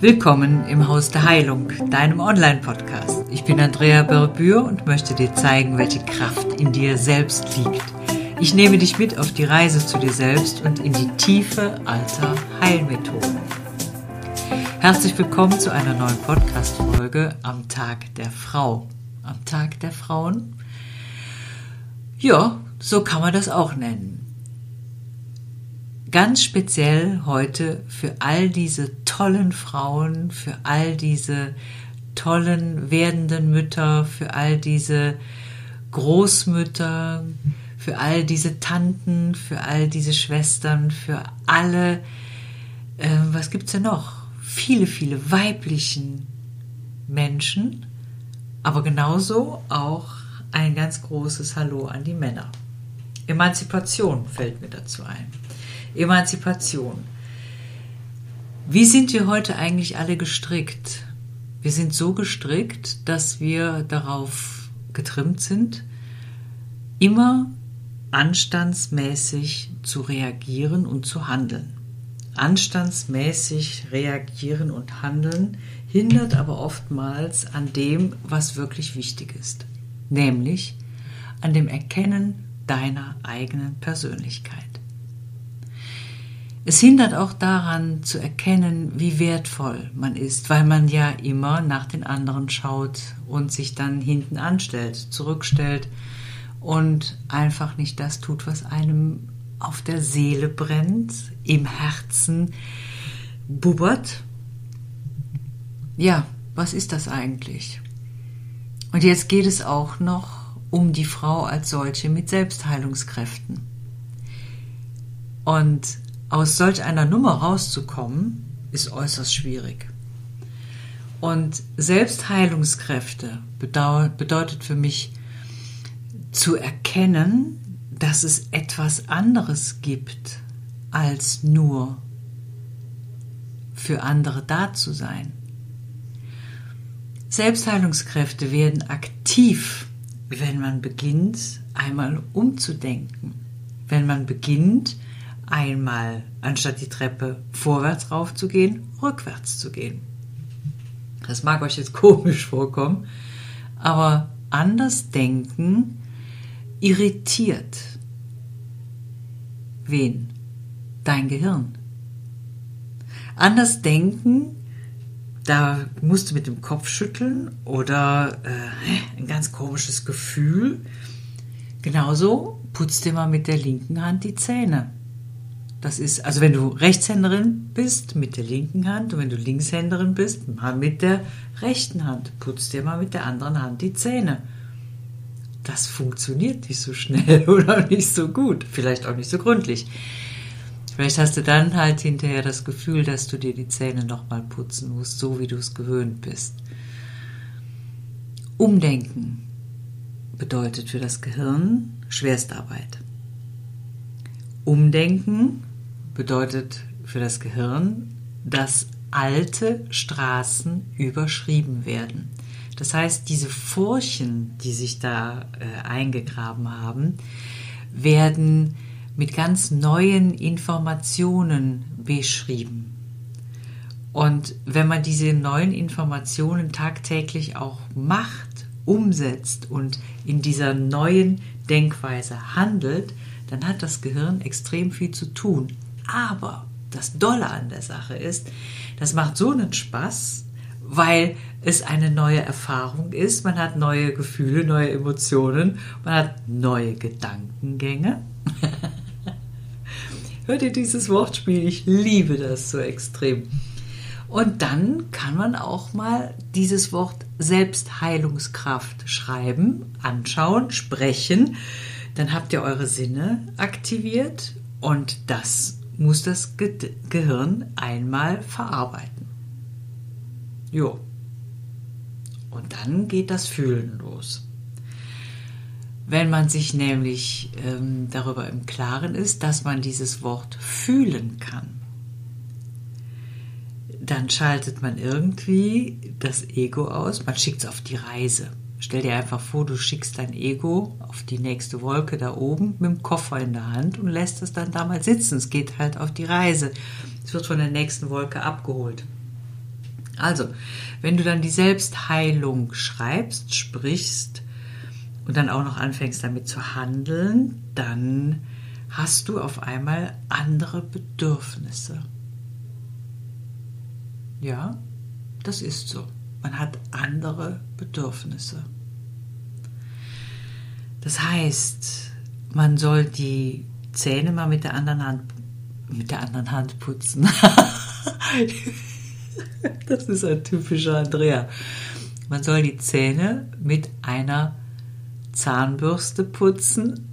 Willkommen im Haus der Heilung, deinem Online-Podcast. Ich bin Andrea Berbür und möchte dir zeigen, welche Kraft in dir selbst liegt. Ich nehme dich mit auf die Reise zu dir selbst und in die Tiefe alter Heilmethoden. Herzlich willkommen zu einer neuen Podcast-Folge am Tag der Frau. Am Tag der Frauen? Ja, so kann man das auch nennen ganz speziell heute für all diese tollen Frauen, für all diese tollen werdenden Mütter, für all diese Großmütter, für all diese Tanten, für all diese Schwestern, für alle, äh, was gibt's denn noch? Viele, viele weiblichen Menschen, aber genauso auch ein ganz großes Hallo an die Männer. Emanzipation fällt mir dazu ein. Emanzipation. Wie sind wir heute eigentlich alle gestrickt? Wir sind so gestrickt, dass wir darauf getrimmt sind, immer anstandsmäßig zu reagieren und zu handeln. Anstandsmäßig reagieren und handeln hindert aber oftmals an dem, was wirklich wichtig ist, nämlich an dem Erkennen deiner eigenen Persönlichkeit. Es hindert auch daran zu erkennen, wie wertvoll man ist, weil man ja immer nach den anderen schaut und sich dann hinten anstellt, zurückstellt und einfach nicht das tut, was einem auf der Seele brennt, im Herzen bubbert. Ja, was ist das eigentlich? Und jetzt geht es auch noch um die Frau als solche mit Selbstheilungskräften. Und aus solch einer Nummer rauszukommen, ist äußerst schwierig. Und Selbstheilungskräfte bedeutet für mich zu erkennen, dass es etwas anderes gibt, als nur für andere da zu sein. Selbstheilungskräfte werden aktiv, wenn man beginnt, einmal umzudenken, wenn man beginnt, einmal anstatt die Treppe vorwärts raufzugehen, rückwärts zu gehen. Das mag euch jetzt komisch vorkommen, aber anders denken irritiert. Wen? Dein Gehirn. Anders denken, da musst du mit dem Kopf schütteln oder äh, ein ganz komisches Gefühl. Genauso putzt dir mal mit der linken Hand die Zähne. Das ist, also wenn du Rechtshänderin bist, mit der linken Hand und wenn du Linkshänderin bist, mal mit der rechten Hand. Putz dir mal mit der anderen Hand die Zähne. Das funktioniert nicht so schnell oder nicht so gut, vielleicht auch nicht so gründlich. Vielleicht hast du dann halt hinterher das Gefühl, dass du dir die Zähne nochmal putzen musst, so wie du es gewöhnt bist. Umdenken bedeutet für das Gehirn Schwerstarbeit. Umdenken bedeutet für das Gehirn, dass alte Straßen überschrieben werden. Das heißt, diese Furchen, die sich da äh, eingegraben haben, werden mit ganz neuen Informationen beschrieben. Und wenn man diese neuen Informationen tagtäglich auch macht, umsetzt und in dieser neuen Denkweise handelt, dann hat das Gehirn extrem viel zu tun. Aber das Dolle an der Sache ist, das macht so einen Spaß, weil es eine neue Erfahrung ist. Man hat neue Gefühle, neue Emotionen, man hat neue Gedankengänge. Hört ihr dieses Wortspiel? Ich liebe das so extrem. Und dann kann man auch mal dieses Wort Selbstheilungskraft schreiben, anschauen, sprechen. Dann habt ihr eure Sinne aktiviert und das muss das Ge Gehirn einmal verarbeiten. Jo. Und dann geht das Fühlen los. Wenn man sich nämlich ähm, darüber im Klaren ist, dass man dieses Wort fühlen kann, dann schaltet man irgendwie das Ego aus, man schickt es auf die Reise. Stell dir einfach vor, du schickst dein Ego auf die nächste Wolke da oben mit dem Koffer in der Hand und lässt es dann da mal sitzen. Es geht halt auf die Reise. Es wird von der nächsten Wolke abgeholt. Also, wenn du dann die Selbstheilung schreibst, sprichst und dann auch noch anfängst damit zu handeln, dann hast du auf einmal andere Bedürfnisse. Ja, das ist so. Man hat andere Bedürfnisse. Das heißt, man soll die Zähne mal mit der anderen Hand mit der anderen Hand putzen. das ist ein typischer Andrea. Man soll die Zähne mit einer Zahnbürste putzen,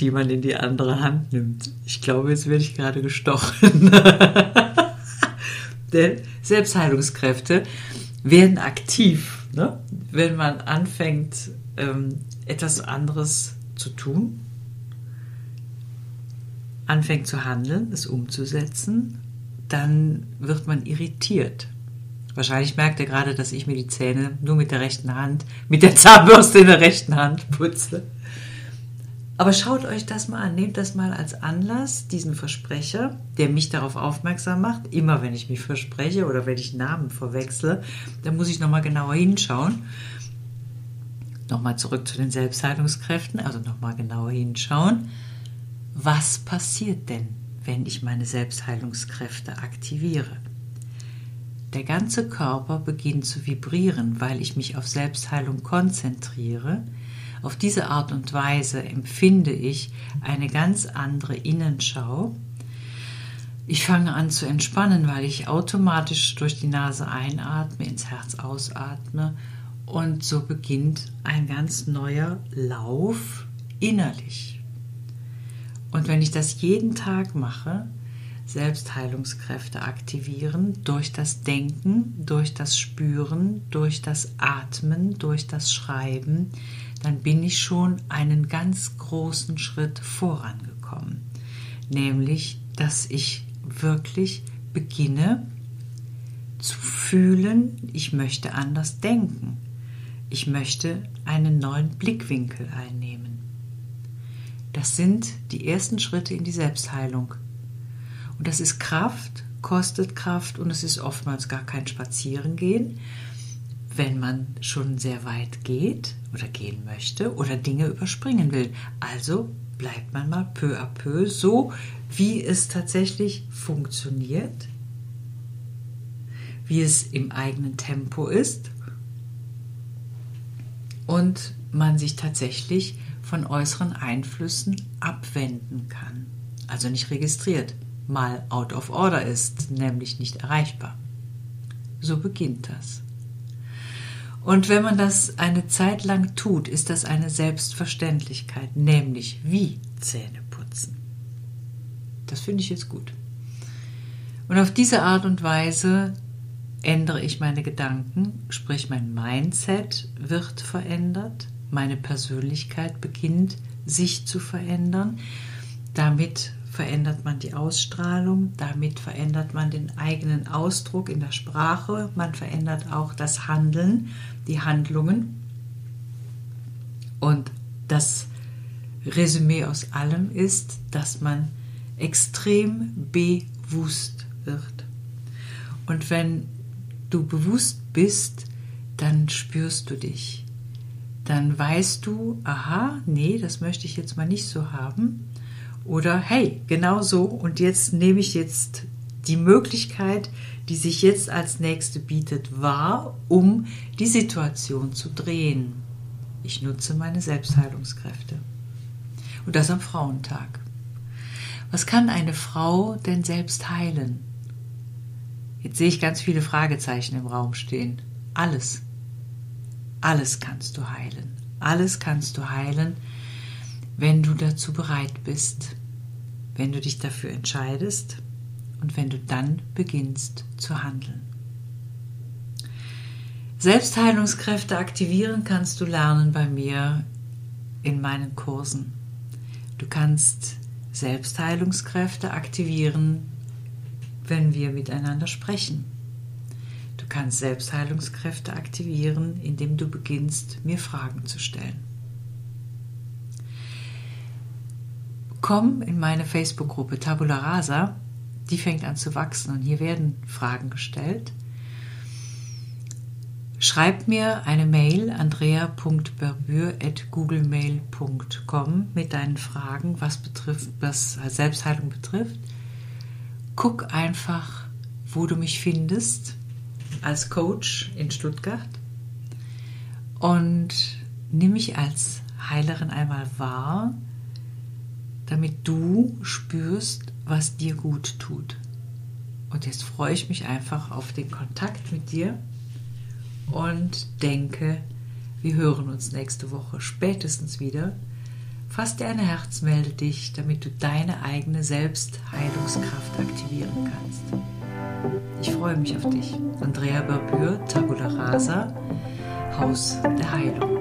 die man in die andere Hand nimmt. Ich glaube, jetzt werde ich gerade gestochen. Denn Selbstheilungskräfte werden aktiv, ne? wenn man anfängt, ähm, etwas anderes zu tun, anfängt zu handeln, es umzusetzen, dann wird man irritiert. Wahrscheinlich merkt er gerade, dass ich mir die Zähne nur mit der rechten Hand, mit der Zahnbürste in der rechten Hand putze. Aber schaut euch das mal an, nehmt das mal als Anlass, diesen Versprecher, der mich darauf aufmerksam macht. Immer wenn ich mich verspreche oder wenn ich Namen verwechsle, dann muss ich nochmal genauer hinschauen. Nochmal zurück zu den Selbstheilungskräften, also nochmal genauer hinschauen. Was passiert denn, wenn ich meine Selbstheilungskräfte aktiviere? Der ganze Körper beginnt zu vibrieren, weil ich mich auf Selbstheilung konzentriere auf diese Art und Weise empfinde ich eine ganz andere Innenschau. Ich fange an zu entspannen, weil ich automatisch durch die Nase einatme, ins Herz ausatme und so beginnt ein ganz neuer Lauf innerlich. Und wenn ich das jeden Tag mache, Selbstheilungskräfte aktivieren durch das Denken, durch das Spüren, durch das Atmen, durch das Schreiben, dann bin ich schon einen ganz großen Schritt vorangekommen. Nämlich, dass ich wirklich beginne zu fühlen, ich möchte anders denken. Ich möchte einen neuen Blickwinkel einnehmen. Das sind die ersten Schritte in die Selbstheilung. Und das ist Kraft, kostet Kraft und es ist oftmals gar kein Spazierengehen, wenn man schon sehr weit geht oder gehen möchte oder Dinge überspringen will. Also bleibt man mal peu à peu so, wie es tatsächlich funktioniert, wie es im eigenen Tempo ist und man sich tatsächlich von äußeren Einflüssen abwenden kann. Also nicht registriert, mal out of order ist, nämlich nicht erreichbar. So beginnt das. Und wenn man das eine Zeit lang tut, ist das eine Selbstverständlichkeit, nämlich wie Zähne putzen. Das finde ich jetzt gut. Und auf diese Art und Weise ändere ich meine Gedanken, sprich mein Mindset wird verändert, meine Persönlichkeit beginnt sich zu verändern. Damit verändert man die Ausstrahlung, damit verändert man den eigenen Ausdruck in der Sprache, man verändert auch das Handeln, die Handlungen. Und das Resümee aus allem ist, dass man extrem bewusst wird. Und wenn du bewusst bist, dann spürst du dich. Dann weißt du, aha, nee, das möchte ich jetzt mal nicht so haben. Oder hey, genau so und jetzt nehme ich jetzt die Möglichkeit, die sich jetzt als nächste bietet, wahr, um die Situation zu drehen. Ich nutze meine Selbstheilungskräfte. Und das am Frauentag. Was kann eine Frau denn selbst heilen? Jetzt sehe ich ganz viele Fragezeichen im Raum stehen. Alles. Alles kannst du heilen. Alles kannst du heilen, wenn du dazu bereit bist, wenn du dich dafür entscheidest und wenn du dann beginnst zu handeln. Selbstheilungskräfte aktivieren kannst du lernen bei mir in meinen Kursen. Du kannst Selbstheilungskräfte aktivieren, wenn wir miteinander sprechen. Du kannst Selbstheilungskräfte aktivieren, indem du beginnst, mir Fragen zu stellen. Komm in meine Facebook-Gruppe Tabula Rasa. Die fängt an zu wachsen und hier werden Fragen gestellt. Schreib mir eine Mail andrea.berbür.googlemail.com mit deinen Fragen, was betrifft, was Selbstheilung betrifft. Guck einfach, wo du mich findest als Coach in Stuttgart und nimm mich als Heilerin einmal wahr, damit du spürst, was dir gut tut. Und jetzt freue ich mich einfach auf den Kontakt mit dir und denke, wir hören uns nächste Woche spätestens wieder. Fass dir ein Herz, melde dich, damit du deine eigene Selbstheilungskraft aktivieren kannst. Ich freue mich auf dich. Andrea Barbür, Tabula Rasa, Haus der Heilung.